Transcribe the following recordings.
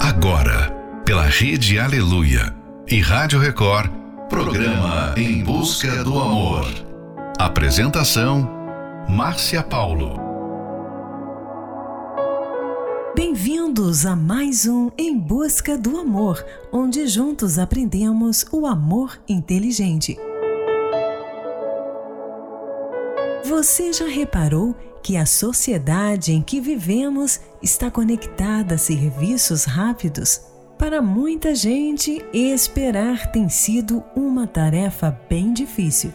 Agora, pela Rede Aleluia e Rádio Record, programa Em Busca do Amor. Apresentação: Márcia Paulo. Bem-vindos a mais um Em Busca do Amor, onde juntos aprendemos o amor inteligente. Você já reparou que a sociedade em que vivemos está conectada a serviços rápidos? Para muita gente, esperar tem sido uma tarefa bem difícil.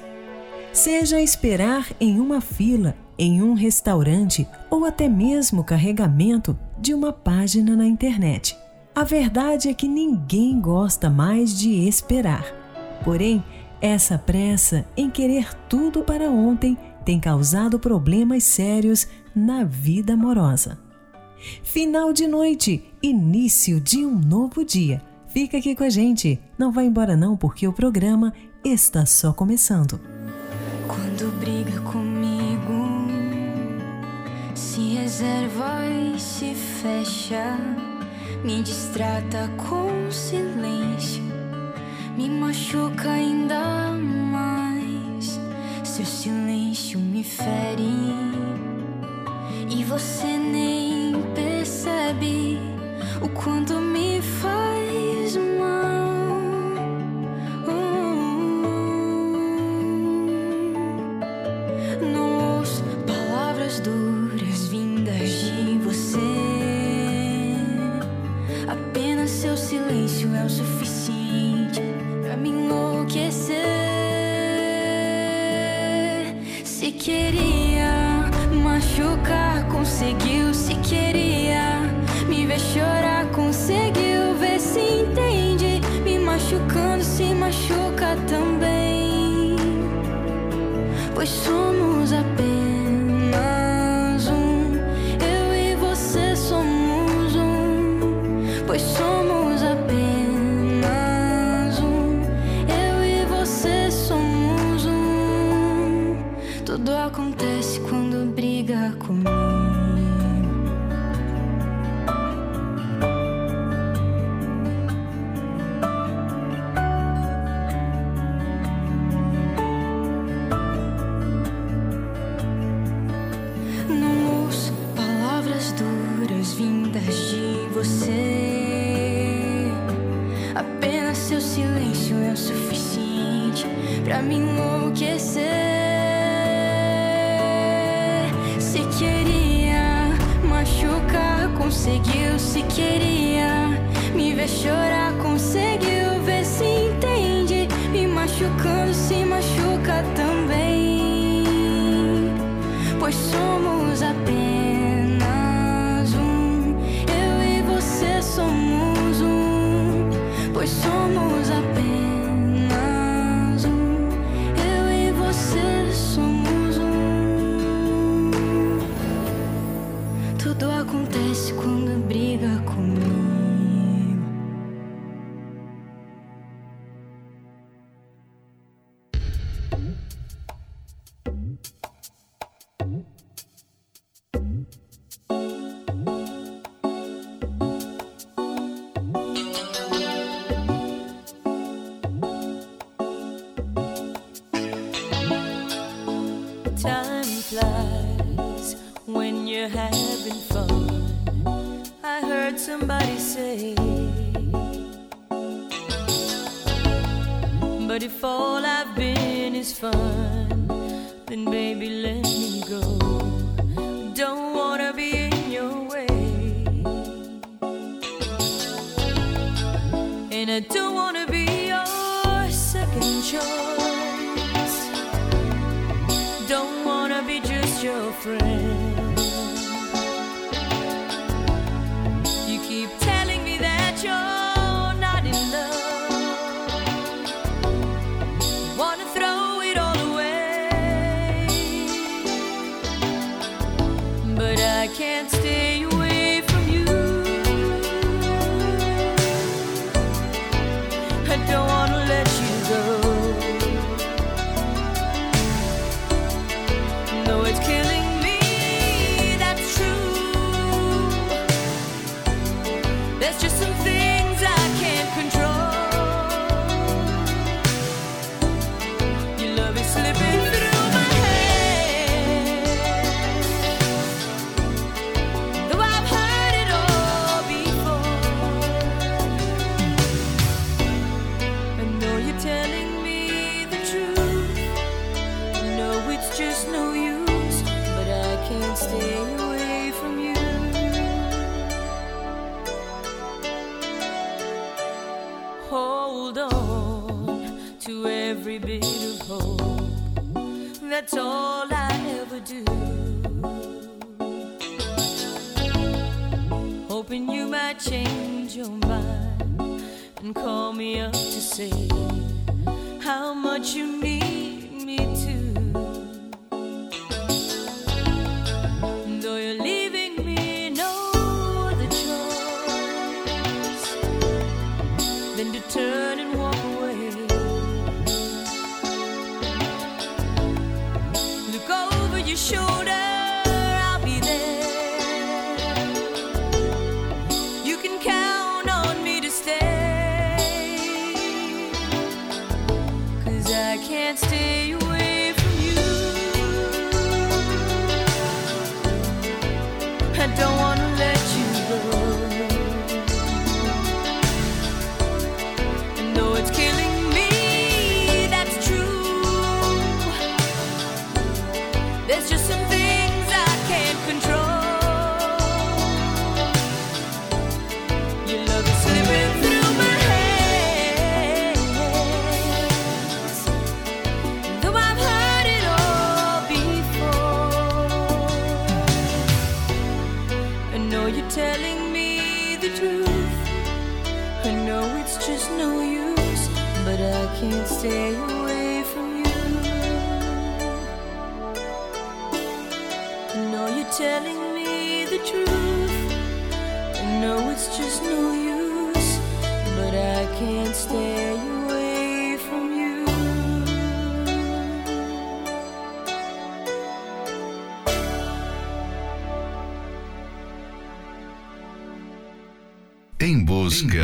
Seja esperar em uma fila, em um restaurante ou até mesmo carregamento de uma página na internet. A verdade é que ninguém gosta mais de esperar. Porém, essa pressa em querer tudo para ontem tem causado problemas sérios na vida amorosa. Final de noite, início de um novo dia. Fica aqui com a gente, não vai embora não, porque o programa está só começando. Quando briga comigo, se reserva e se fecha, me distrata com silêncio, me machuca ainda mais. Seu silêncio me fere. E você nem percebe o quanto me faz machucando, se machuca também. Pois somos apenas um. Eu e você somos um. Pois somos can't stay away see.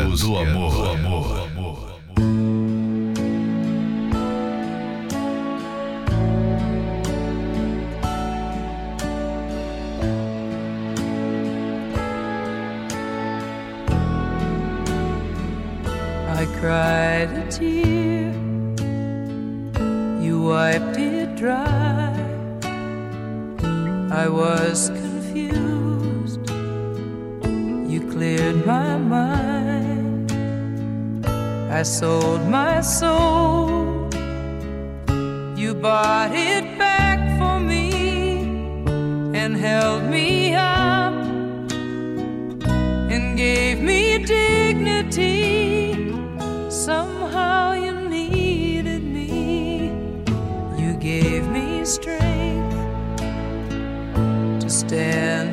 Busca, do amor. I cried a tear, you wiped it dry. I was confused, you cleared my mind. I sold my soul, you bought it back for me and held me up and gave me dignity. Somehow you needed me. You gave me strength to stand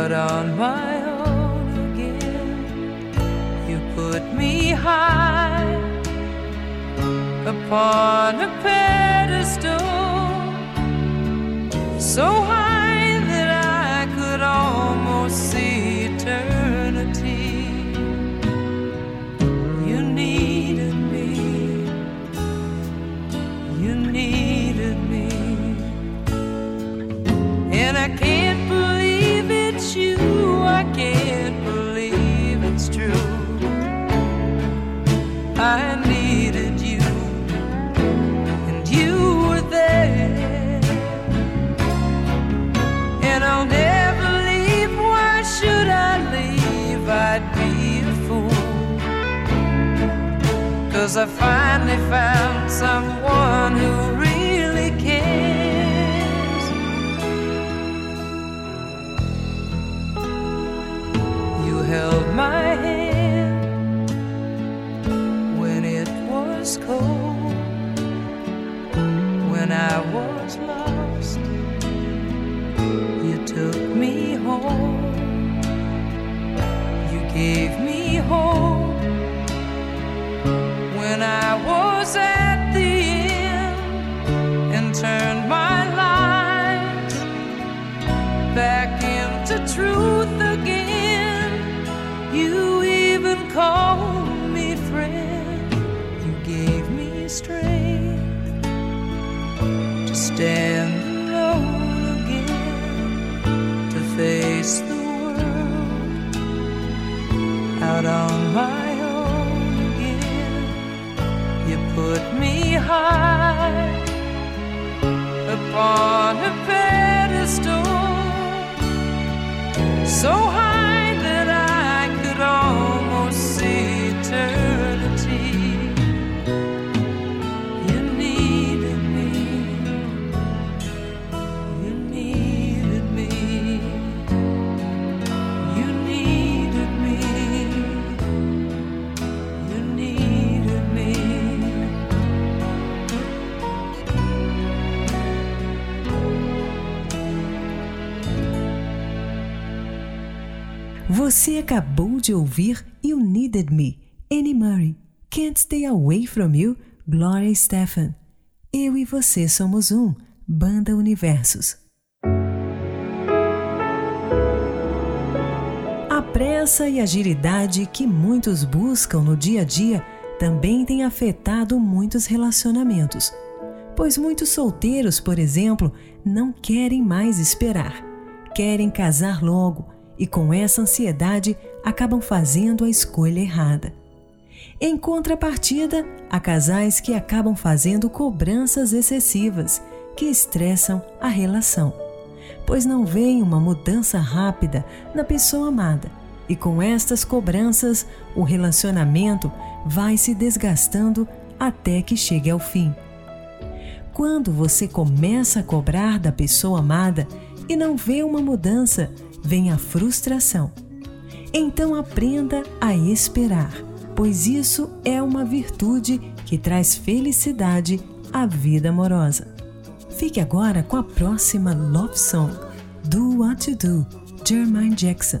out on my own again. You put me high upon a pedestal so high that I could almost see Cause I finally found someone who really cares. You held my hand when it was cold, when I was lost you took me home. You gave me hope I was at the end and turned my life back into truth again. You even called me friend. You gave me strength to stand alone again, to face the world out on high upon a pedestal, so high Você acabou de ouvir You Needed Me, Annie Murray. Can't Stay Away From You, Gloria Stefan. Eu e você somos um, Banda Universos. A pressa e agilidade que muitos buscam no dia a dia também tem afetado muitos relacionamentos. Pois muitos solteiros, por exemplo, não querem mais esperar. Querem casar logo e, com essa ansiedade, acabam fazendo a escolha errada. Em contrapartida, há casais que acabam fazendo cobranças excessivas que estressam a relação, pois não veem uma mudança rápida na pessoa amada. E com estas cobranças, o relacionamento vai se desgastando até que chegue ao fim. Quando você começa a cobrar da pessoa amada e não vê uma mudança, vem a frustração. Então aprenda a esperar pois isso é uma virtude que traz felicidade à vida amorosa. Fique agora com a próxima Love Song, Do What You Do, Jermaine Jackson.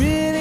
Really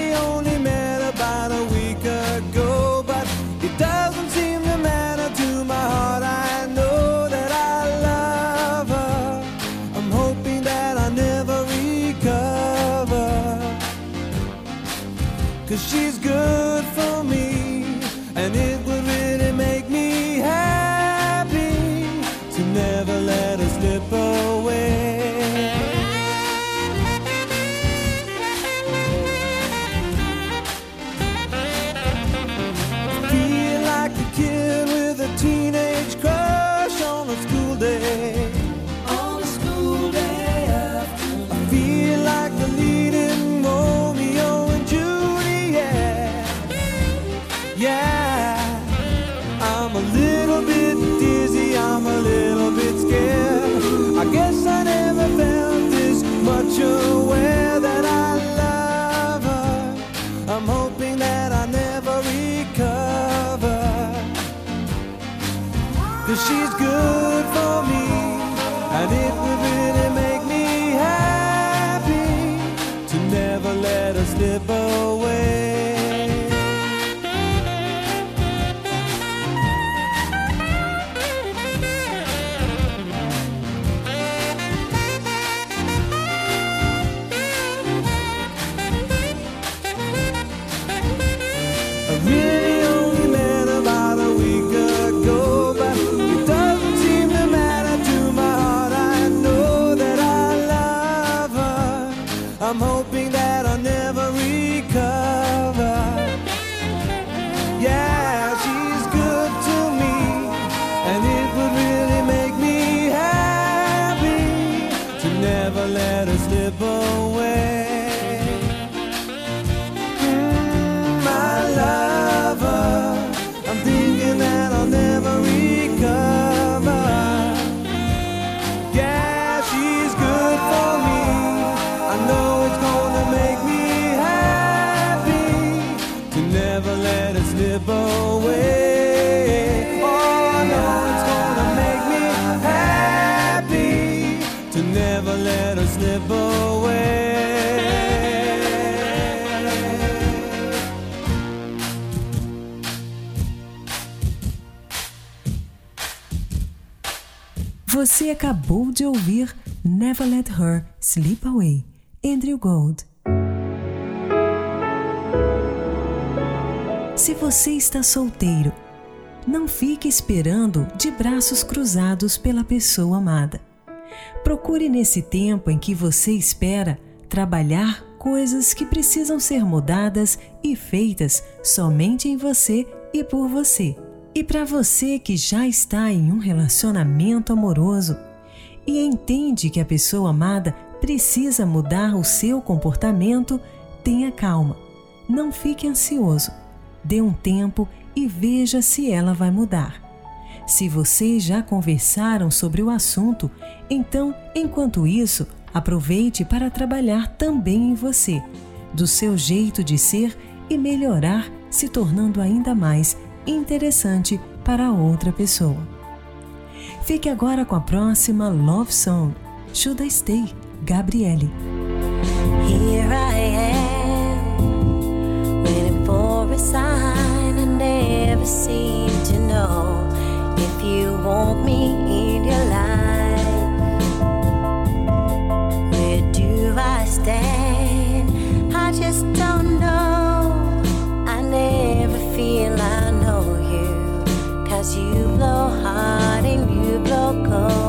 her slip Você acabou de ouvir Never Let Her Slip Away, Andrew Gold. Se você está solteiro, não fique esperando de braços cruzados pela pessoa amada. Procure nesse tempo em que você espera trabalhar coisas que precisam ser mudadas e feitas somente em você e por você. E para você que já está em um relacionamento amoroso e entende que a pessoa amada precisa mudar o seu comportamento, tenha calma. Não fique ansioso. Dê um tempo e veja se ela vai mudar. Se vocês já conversaram sobre o assunto, então, enquanto isso, aproveite para trabalhar também em você, do seu jeito de ser e melhorar, se tornando ainda mais interessante para outra pessoa. Fique agora com a próxima Love Song, Should I Stay, Gabriele. Here I am, waiting for a sign. I never seem to know if you want me in your life. Where do I stand? I just don't know. blow hard and you blow cold.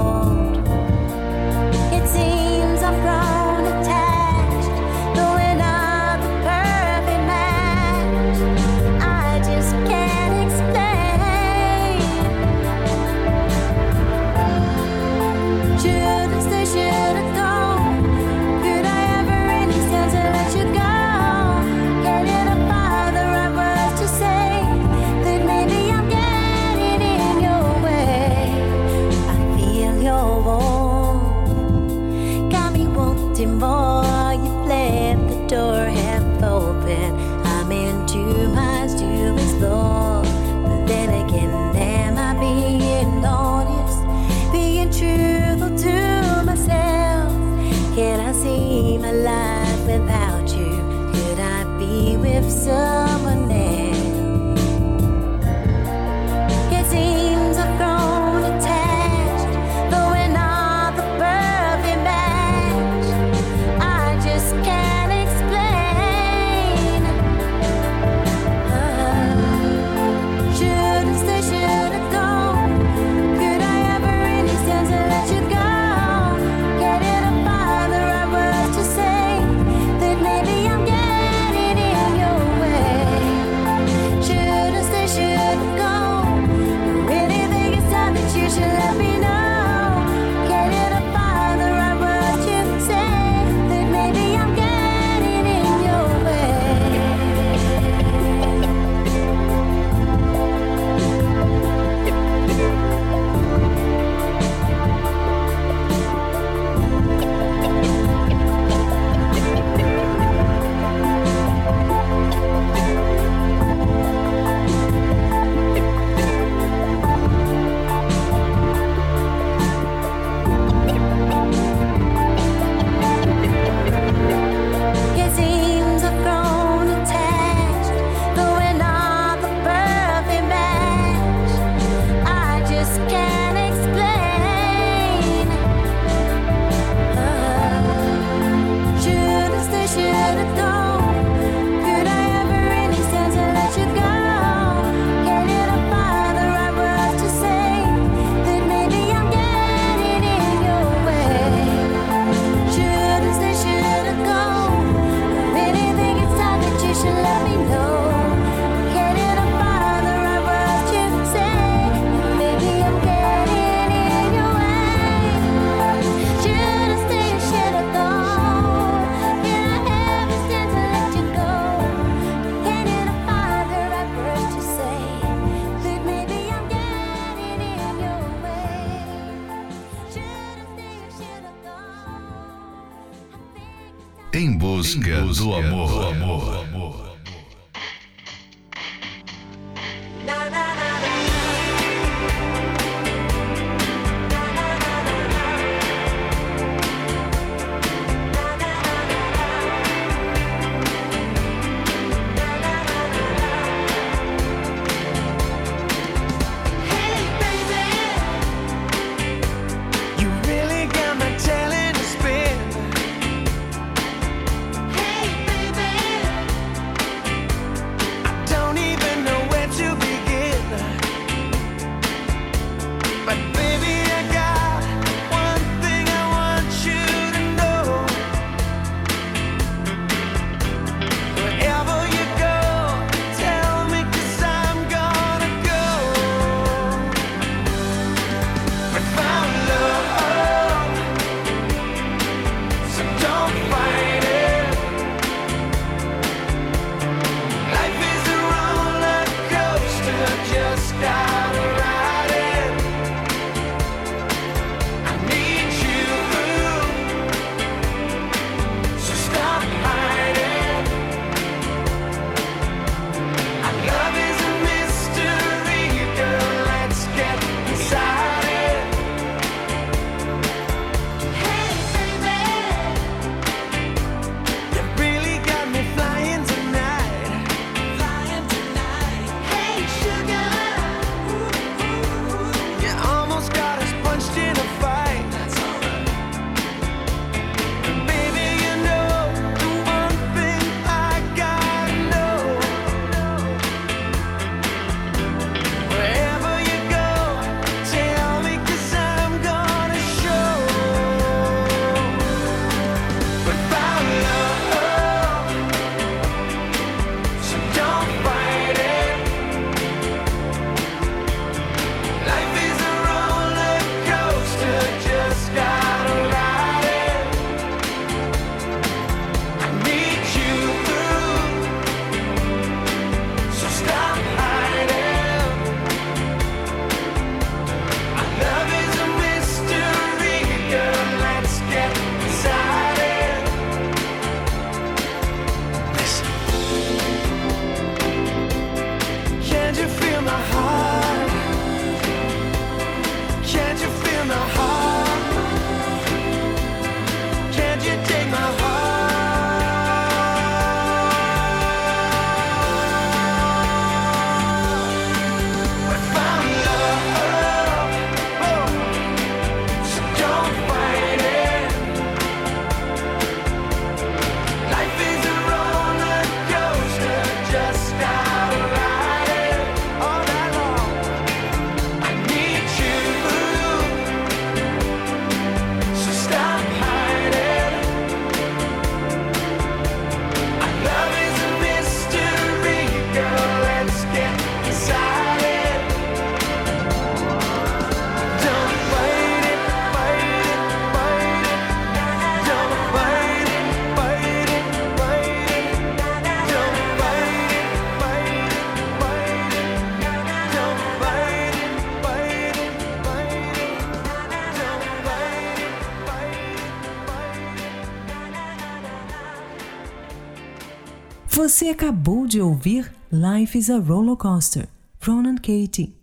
Você acabou de ouvir Life is a Roller Coaster, Ronan Katie.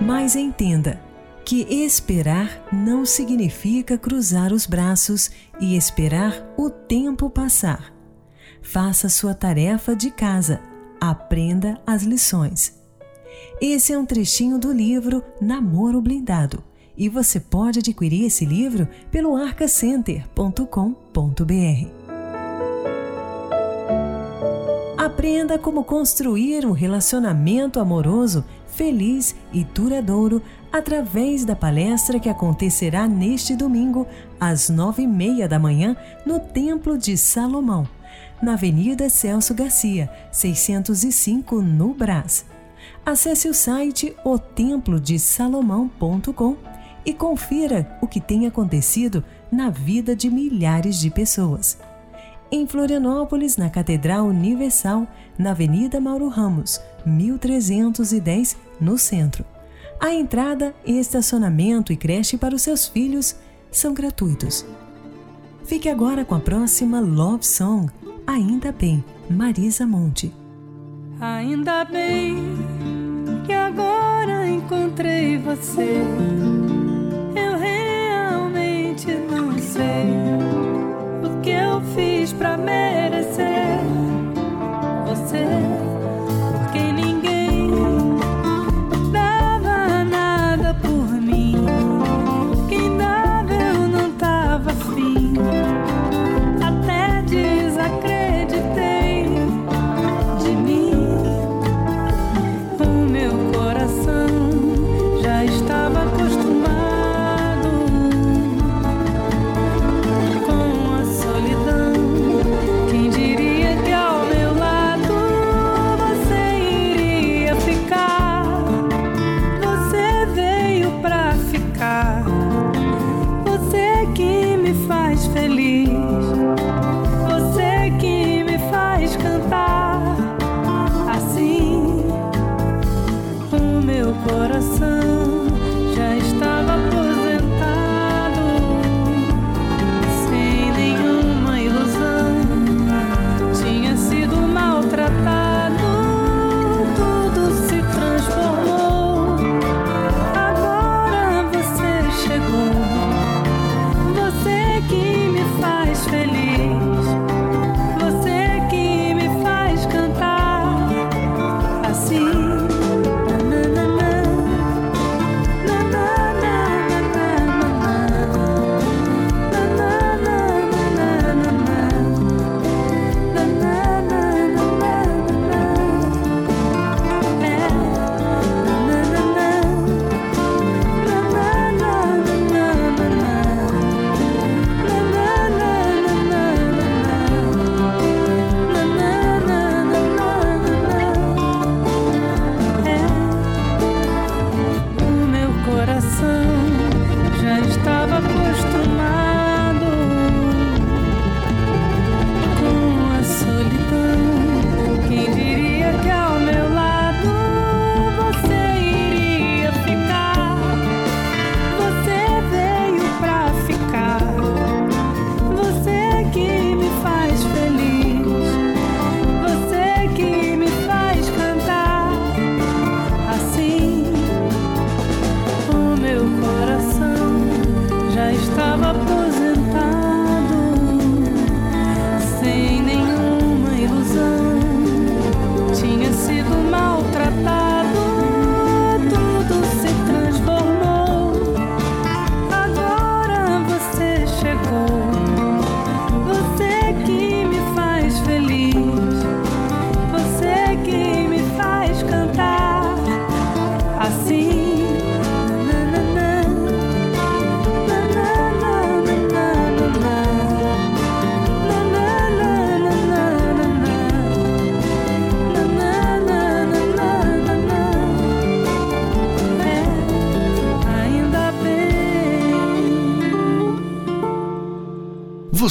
Mas entenda que esperar não significa cruzar os braços e esperar o tempo passar. Faça sua tarefa de casa, aprenda as lições. Esse é um trechinho do livro Namoro Blindado e você pode adquirir esse livro pelo arcacenter.com.br. Aprenda como construir um relacionamento amoroso, feliz e duradouro através da palestra que acontecerá neste domingo, às nove e meia da manhã, no Templo de Salomão, na Avenida Celso Garcia, 605, no Brás. Acesse o site otemplodesalomão.com.br e confira o que tem acontecido na vida de milhares de pessoas. Em Florianópolis, na Catedral Universal, na Avenida Mauro Ramos, 1310, no centro. A entrada e estacionamento e creche para os seus filhos são gratuitos. Fique agora com a próxima Love Song, Ainda Bem, Marisa Monte. Ainda bem que agora encontrei você. sei o que eu fiz pra merecer.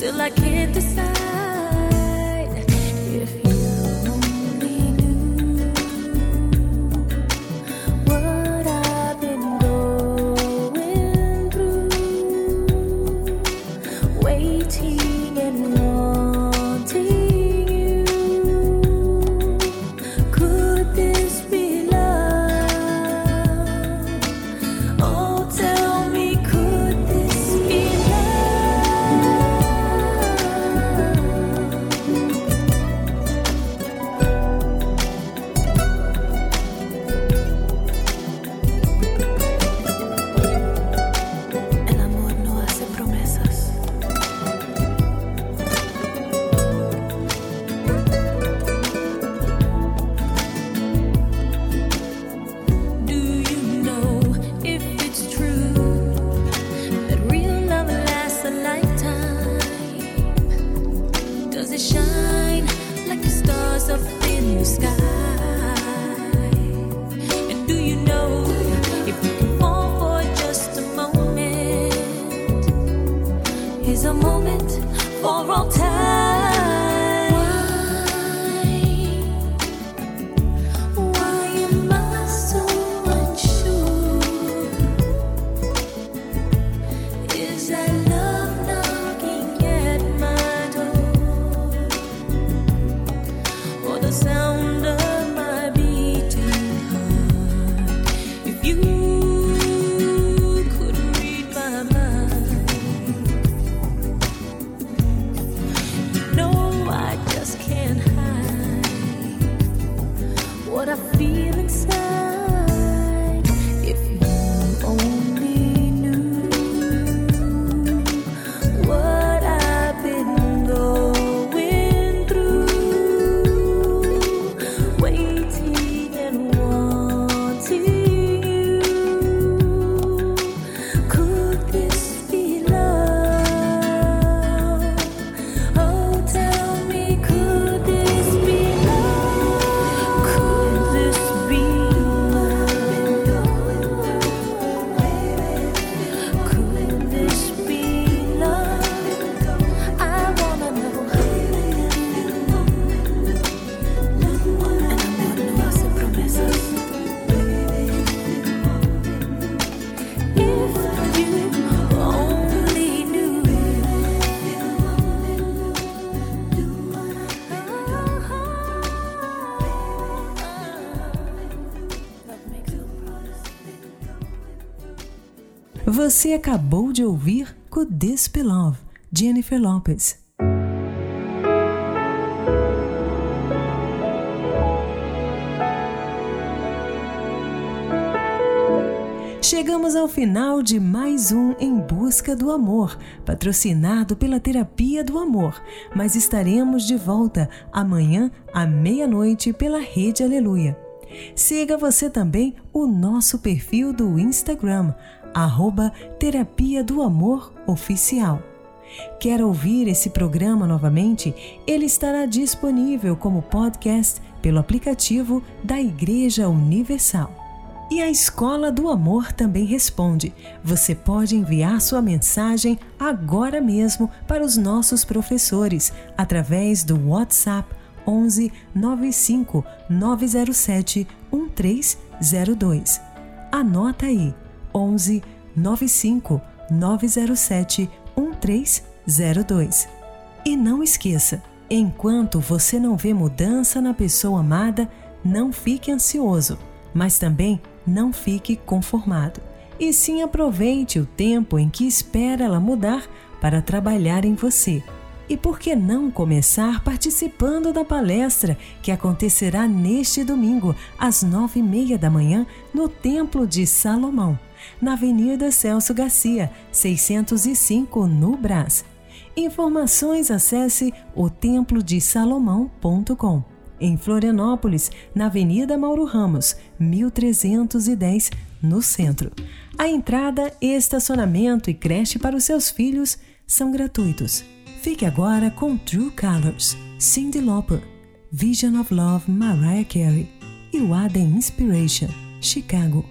Still I can't decide. Você acabou de ouvir Could This Be Love, Jennifer Lopez. Chegamos ao final de mais um Em Busca do Amor, patrocinado pela Terapia do Amor, mas estaremos de volta amanhã à meia-noite pela Rede Aleluia. Siga você também o nosso perfil do Instagram, arroba Terapia do Amor Oficial. Quer ouvir esse programa novamente? Ele estará disponível como podcast pelo aplicativo da Igreja Universal. E a Escola do Amor também responde. Você pode enviar sua mensagem agora mesmo para os nossos professores através do WhatsApp 11 95 907 1302. Anota aí: 11 95 907 1302. E não esqueça, enquanto você não vê mudança na pessoa amada, não fique ansioso, mas também não fique conformado. E sim aproveite o tempo em que espera ela mudar para trabalhar em você. E por que não começar participando da palestra que acontecerá neste domingo, às nove e meia da manhã, no Templo de Salomão, na Avenida Celso Garcia, 605, no Brás. Informações acesse o templodesalomão.com. Em Florianópolis, na Avenida Mauro Ramos, 1310, no centro. A entrada, estacionamento e creche para os seus filhos são gratuitos. Fique agora com True Colors, Cyndi Lauper, Vision of Love, Mariah Carey e Waden Inspiration, Chicago.